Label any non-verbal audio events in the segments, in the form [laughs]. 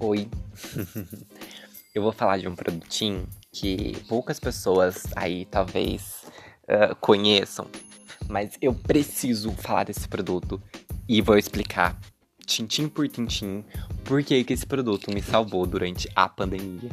Oi. [laughs] eu vou falar de um produtinho que poucas pessoas aí talvez uh, conheçam, mas eu preciso falar desse produto e vou explicar tintim por tintim por que esse produto me salvou durante a pandemia.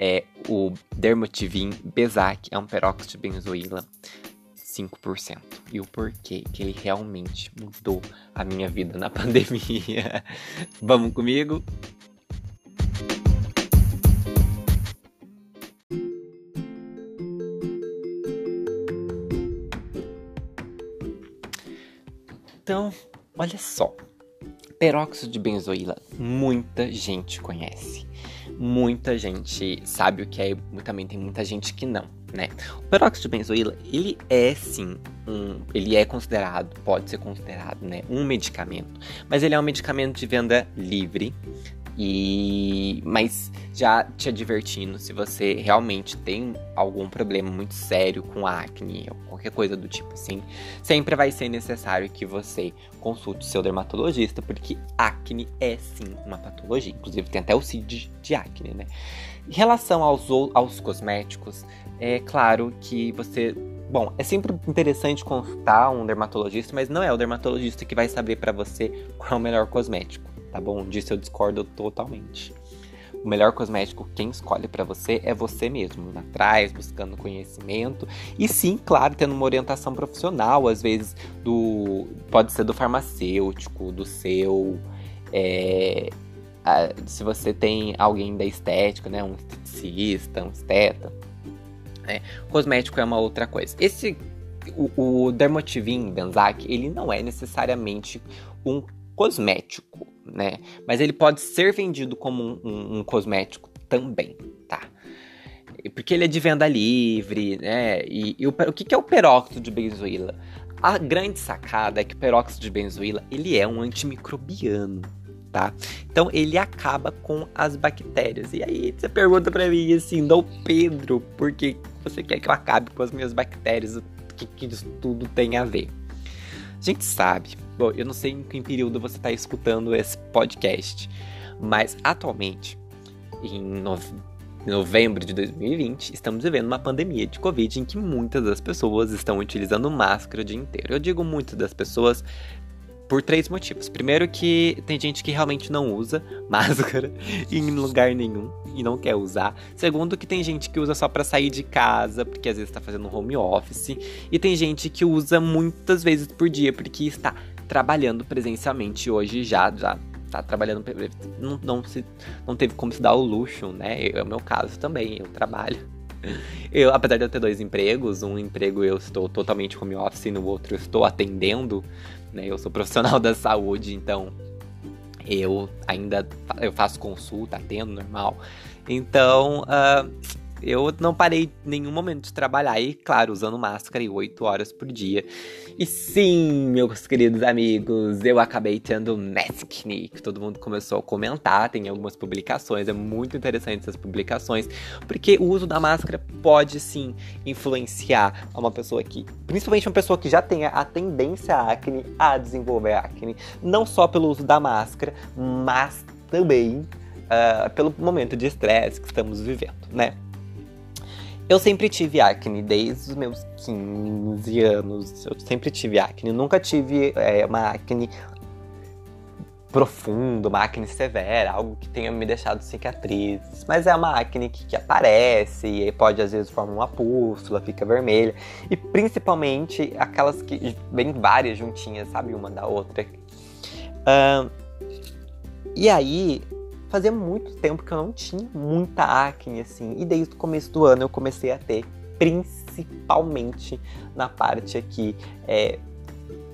É o Dermotivin Bezac, é um peróxido de benzoíla 5%. E o porquê que ele realmente mudou a minha vida na [laughs] pandemia. Vamos comigo? Então, olha só. Peróxido de benzoíla, muita gente conhece. Muita gente sabe o que é, também tem muita gente que não, né? O peróxido de benzoíla, ele é sim um, ele é considerado, pode ser considerado, né, um medicamento, mas ele é um medicamento de venda livre, e mas já te advertindo, se você realmente tem algum problema muito sério com acne ou qualquer coisa do tipo assim, sempre vai ser necessário que você consulte seu dermatologista, porque acne é sim uma patologia. Inclusive tem até o CID de acne, né? Em relação aos, aos cosméticos, é claro que você Bom, é sempre interessante consultar um dermatologista, mas não é o dermatologista que vai saber para você qual é o melhor cosmético tá bom? Disso eu discordo totalmente. O melhor cosmético, quem escolhe para você é você mesmo, indo atrás, buscando conhecimento e sim, claro, tendo uma orientação profissional, às vezes do pode ser do farmacêutico, do seu é, a, se você tem alguém da estética, né, um esteticista, um esteta, né? cosmético é uma outra coisa. Esse o, o Dermotivin Benzac, ele não é necessariamente um cosmético, né? Mas ele pode ser vendido como um, um, cosmético também, tá? Porque ele é de venda livre, né? E, e o, o que, que é o peróxido de benzoíla? A grande sacada é que o peróxido de benzoíla ele é um antimicrobiano, tá? Então ele acaba com as bactérias. E aí você pergunta para mim assim, Dom Pedro, por que você quer que eu acabe com as minhas bactérias? O que, que isso tudo tem a ver? A gente sabe, bom, eu não sei em que período você está escutando esse podcast, mas atualmente, em novembro de 2020, estamos vivendo uma pandemia de Covid em que muitas das pessoas estão utilizando máscara o dia inteiro. Eu digo muitas das pessoas por três motivos. Primeiro que tem gente que realmente não usa [laughs] máscara em lugar nenhum e não quer usar. Segundo que tem gente que usa só para sair de casa, porque às vezes está fazendo home office, e tem gente que usa muitas vezes por dia porque está trabalhando presencialmente hoje já já tá trabalhando não, não se não teve como se dar o luxo, né? É o meu caso também, eu trabalho [laughs] eu, apesar de eu ter dois empregos, um emprego eu estou totalmente home office no outro eu estou atendendo, né? Eu sou profissional [laughs] da saúde, então eu ainda eu faço consulta, atendo normal. Então, uh, eu não parei nenhum momento de trabalhar e, claro, usando máscara e 8 horas por dia. E sim, meus queridos amigos, eu acabei tendo maskne, que todo mundo começou a comentar, tem algumas publicações, é muito interessante essas publicações, porque o uso da máscara pode sim influenciar uma pessoa que, principalmente uma pessoa que já tenha a tendência à acne, a desenvolver acne, não só pelo uso da máscara, mas também uh, pelo momento de estresse que estamos vivendo, né? Eu sempre tive acne desde os meus 15 anos. Eu sempre tive acne. nunca tive é, uma acne profunda, uma acne severa, algo que tenha me deixado cicatrizes. Mas é uma acne que, que aparece e pode às vezes formar uma pústula, fica vermelha. E principalmente aquelas que vem várias juntinhas, sabe? Uma da outra. Uh, e aí, Fazia muito tempo que eu não tinha muita acne, assim. E desde o começo do ano eu comecei a ter, principalmente na parte aqui, é,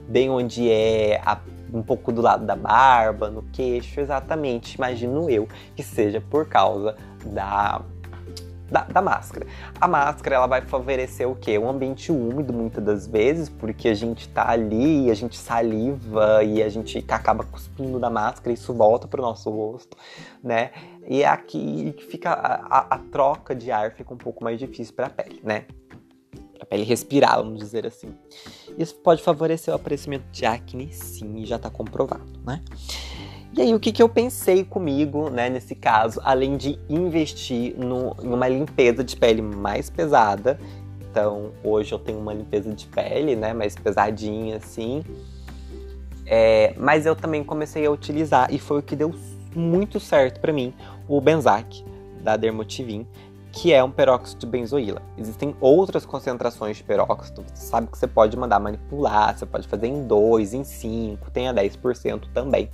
bem onde é a, um pouco do lado da barba, no queixo, exatamente. Imagino eu que seja por causa da da, da, máscara. A máscara ela vai favorecer o quê? Um ambiente úmido muitas das vezes, porque a gente tá ali, a gente saliva e a gente acaba cuspindo da máscara e isso volta pro nosso rosto, né? E é aqui fica a, a, a troca de ar fica um pouco mais difícil para a pele, né? Pra pele respirar, vamos dizer assim. Isso pode favorecer o aparecimento de acne, sim, já tá comprovado, né? E aí, o que, que eu pensei comigo, né, nesse caso, além de investir no, em uma limpeza de pele mais pesada. Então, hoje eu tenho uma limpeza de pele, né, mais pesadinha, assim. É, mas eu também comecei a utilizar, e foi o que deu muito certo para mim, o Benzac, da Dermotivin, que é um peróxido de benzoíla. Existem outras concentrações de peróxido, você sabe que você pode mandar manipular, você pode fazer em 2, em 5, tem a 10% também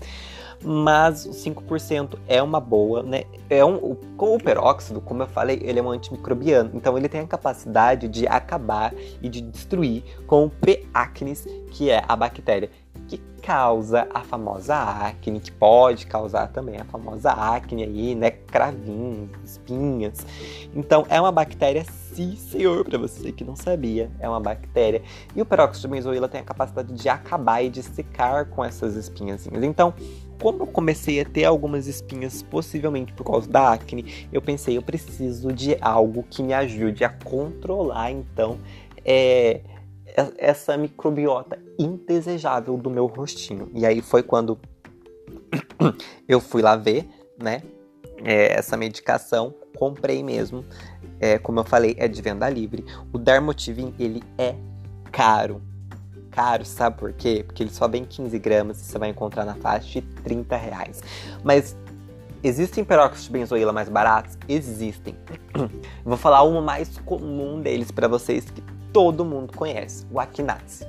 mas o 5% é uma boa, né? É um, com o peróxido, como eu falei, ele é um antimicrobiano, então ele tem a capacidade de acabar e de destruir com o P-acnes, que é a bactéria que causa a famosa acne, que pode causar também a famosa acne aí, né? Cravinhos, espinhas. Então é uma bactéria, sim, senhor, para você que não sabia, é uma bactéria. E o peróxido de benzoíla tem a capacidade de acabar e de secar com essas espinhazinhas. Então, como eu comecei a ter algumas espinhas, possivelmente por causa da acne, eu pensei, eu preciso de algo que me ajude a controlar, então, é, essa microbiota indesejável do meu rostinho. E aí foi quando [coughs] eu fui lá ver, né, é, essa medicação, comprei mesmo. É, como eu falei, é de venda livre. O Dermotivin, ele é caro caro, sabe por quê? Porque ele só vem 15 gramas e você vai encontrar na faixa de 30 reais. Mas existem peróxidos de benzoíla mais baratos? Existem. [coughs] Vou falar uma mais comum deles para vocês que todo mundo conhece, o Acnase.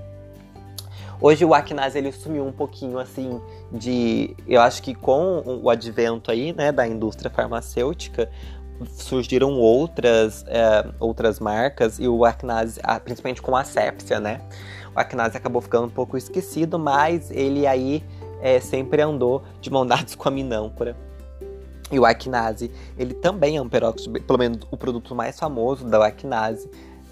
Hoje o Acnase ele sumiu um pouquinho assim de, eu acho que com o advento aí, né, da indústria farmacêutica, surgiram outras, é, outras marcas e o Acnase, principalmente com a Sepsia, né? O Aknase acabou ficando um pouco esquecido, mas ele aí é, sempre andou de mão dadas [laughs] com a minâncora. E o Aknase, ele também é um peróxido, pelo menos o produto mais famoso da é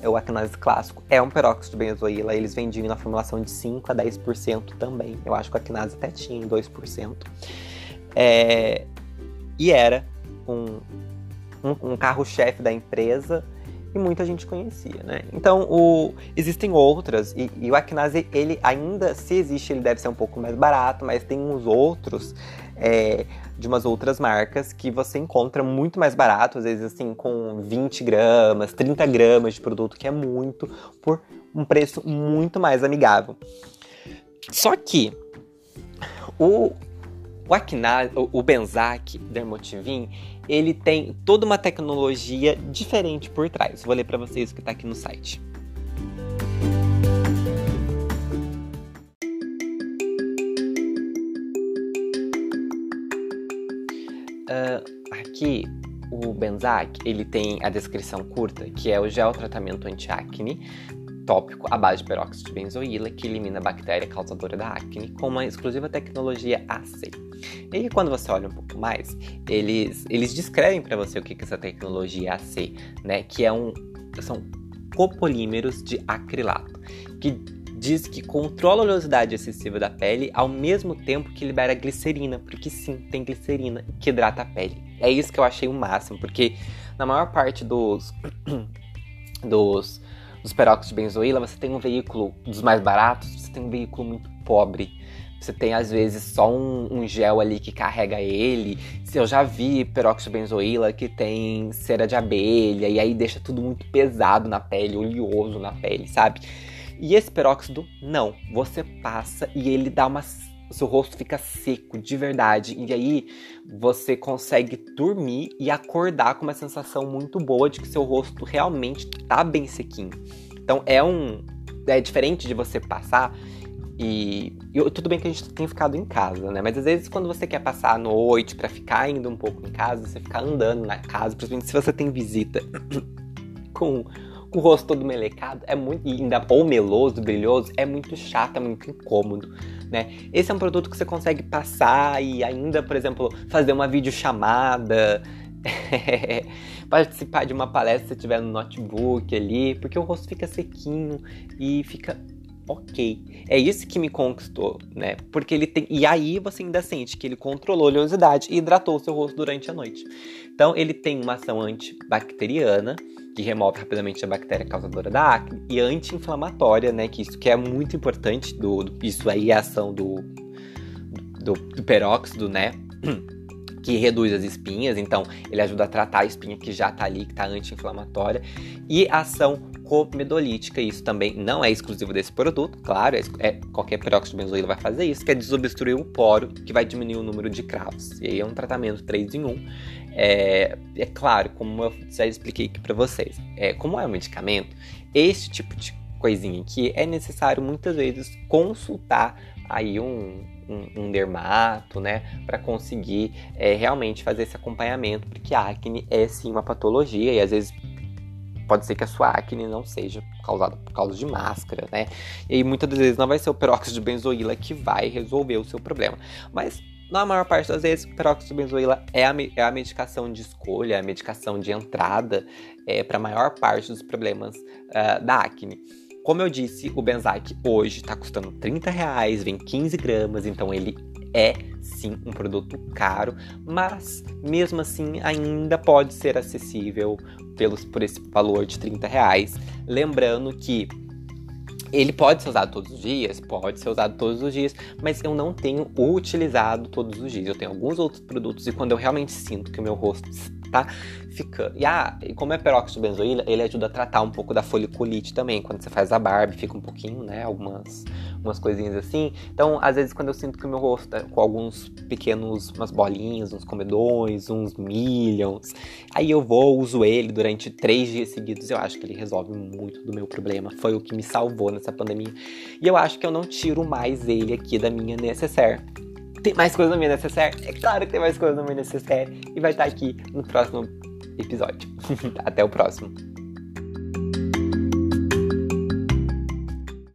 o Aknase clássico, é um peróxido de benzoíla. Eles vendiam na formulação de 5 a 10% também. Eu acho que o Aknase até tinha em 2%. É, e era um, um, um carro-chefe da empresa e muita gente conhecia, né? Então, o, existem outras, e, e, o Aknase, ele ainda, se existe, ele deve ser um pouco mais barato, mas tem uns outros é, de umas outras marcas que você encontra muito mais barato, às vezes assim, com 20 gramas, 30 gramas de produto, que é muito, por um preço muito mais amigável. Só que o, o o Benzac Dermotivin, ele tem toda uma tecnologia diferente por trás. Vou ler para vocês o que está aqui no site. Benzac ele tem a descrição curta, que é o gel tratamento anti-acne tópico à base de peróxido de benzoíla que elimina a bactéria causadora da acne com uma exclusiva tecnologia AC. E quando você olha um pouco mais, eles, eles descrevem para você o que é essa tecnologia AC, né? Que é um, são copolímeros de acrilato, que diz que controla a oleosidade excessiva da pele ao mesmo tempo que libera glicerina, porque sim, tem glicerina que hidrata a pele. É isso que eu achei o máximo, porque na maior parte dos [clears throat] dos dos peróxidos de benzoíla, você tem um veículo dos mais baratos, você tem um veículo muito pobre. Você tem, às vezes, só um, um, gel ali que carrega ele. Eu já vi peróxido de benzoíla que tem cera de abelha, e aí deixa tudo muito pesado na pele, oleoso na pele, sabe? E esse peróxido, não. Você passa e ele dá uma. O seu rosto fica seco, de verdade. E aí você consegue dormir e acordar com uma sensação muito boa de que seu rosto realmente tá bem sequinho. Então é um. É diferente de você passar e, tudo bem que a gente tem ficado em casa, né? Mas às vezes quando você quer passar a noite para ficar ainda um pouco em casa, você ficar andando na casa, principalmente se você tem visita [coughs] com, com o rosto todo melecado, é muito ainda ou meloso, brilhoso, é muito chato, é muito incômodo, né? Esse é um produto que você consegue passar e ainda, por exemplo, fazer uma videochamada, [laughs] participar de uma palestra se tiver no notebook ali, porque o rosto fica sequinho e fica ok. É isso que me conquistou, né? Porque ele tem. E aí você ainda sente que ele controlou a oleosidade e hidratou o seu rosto durante a noite. Então ele tem uma ação antibacteriana, que remove rapidamente a bactéria causadora da acne, e anti-inflamatória, né? Que isso que é muito importante. Do, do, isso aí é a ação do, do, do peróxido, né? [clears throat] que reduz as espinhas, então ele ajuda a tratar a espinha que já tá ali, que tá anti-inflamatória, e ação comedolítica, isso também não é exclusivo desse produto, claro, é, é, qualquer peróxido de benzoíla vai fazer isso, que é desobstruir o poro, que vai diminuir o número de cravos, e aí é um tratamento 3 em 1, é, é claro, como eu já expliquei aqui para vocês, é, como é um medicamento, esse tipo de coisinha aqui é necessário muitas vezes consultar aí um, um, um dermato, né, para conseguir é, realmente fazer esse acompanhamento, porque a acne é sim uma patologia e às vezes pode ser que a sua acne não seja causada por causa de máscara, né? E muitas das vezes não vai ser o peróxido de benzoíla que vai resolver o seu problema. Mas na maior parte das vezes, peróxido de benzoíla é a, é a medicação de escolha, é a medicação de entrada é, para a maior parte dos problemas uh, da acne. Como eu disse, o Benzac hoje está custando 30 reais, vem 15 gramas, então ele é sim um produto caro, mas mesmo assim ainda pode ser acessível pelos, por esse valor de 30 reais. Lembrando que ele pode ser usado todos os dias? Pode ser usado todos os dias, mas eu não tenho utilizado todos os dias. Eu tenho alguns outros produtos e quando eu realmente sinto que o meu rosto tá ficando. E, ah, e como é peróxido benzoíla, ele ajuda a tratar um pouco da foliculite também. Quando você faz a barba, fica um pouquinho, né? Algumas umas coisinhas assim. Então, às vezes, quando eu sinto que o meu rosto tá com alguns pequenos, umas bolinhas, uns comedões, uns millions, aí eu vou, uso ele durante três dias seguidos. Eu acho que ele resolve muito do meu problema. Foi o que me salvou nessa pandemia. E eu acho que eu não tiro mais ele aqui da minha necessaire. Tem mais coisa na minha necessaire? É claro que tem mais coisa na minha necessaire. E vai estar aqui no próximo episódio. [laughs] Até o próximo.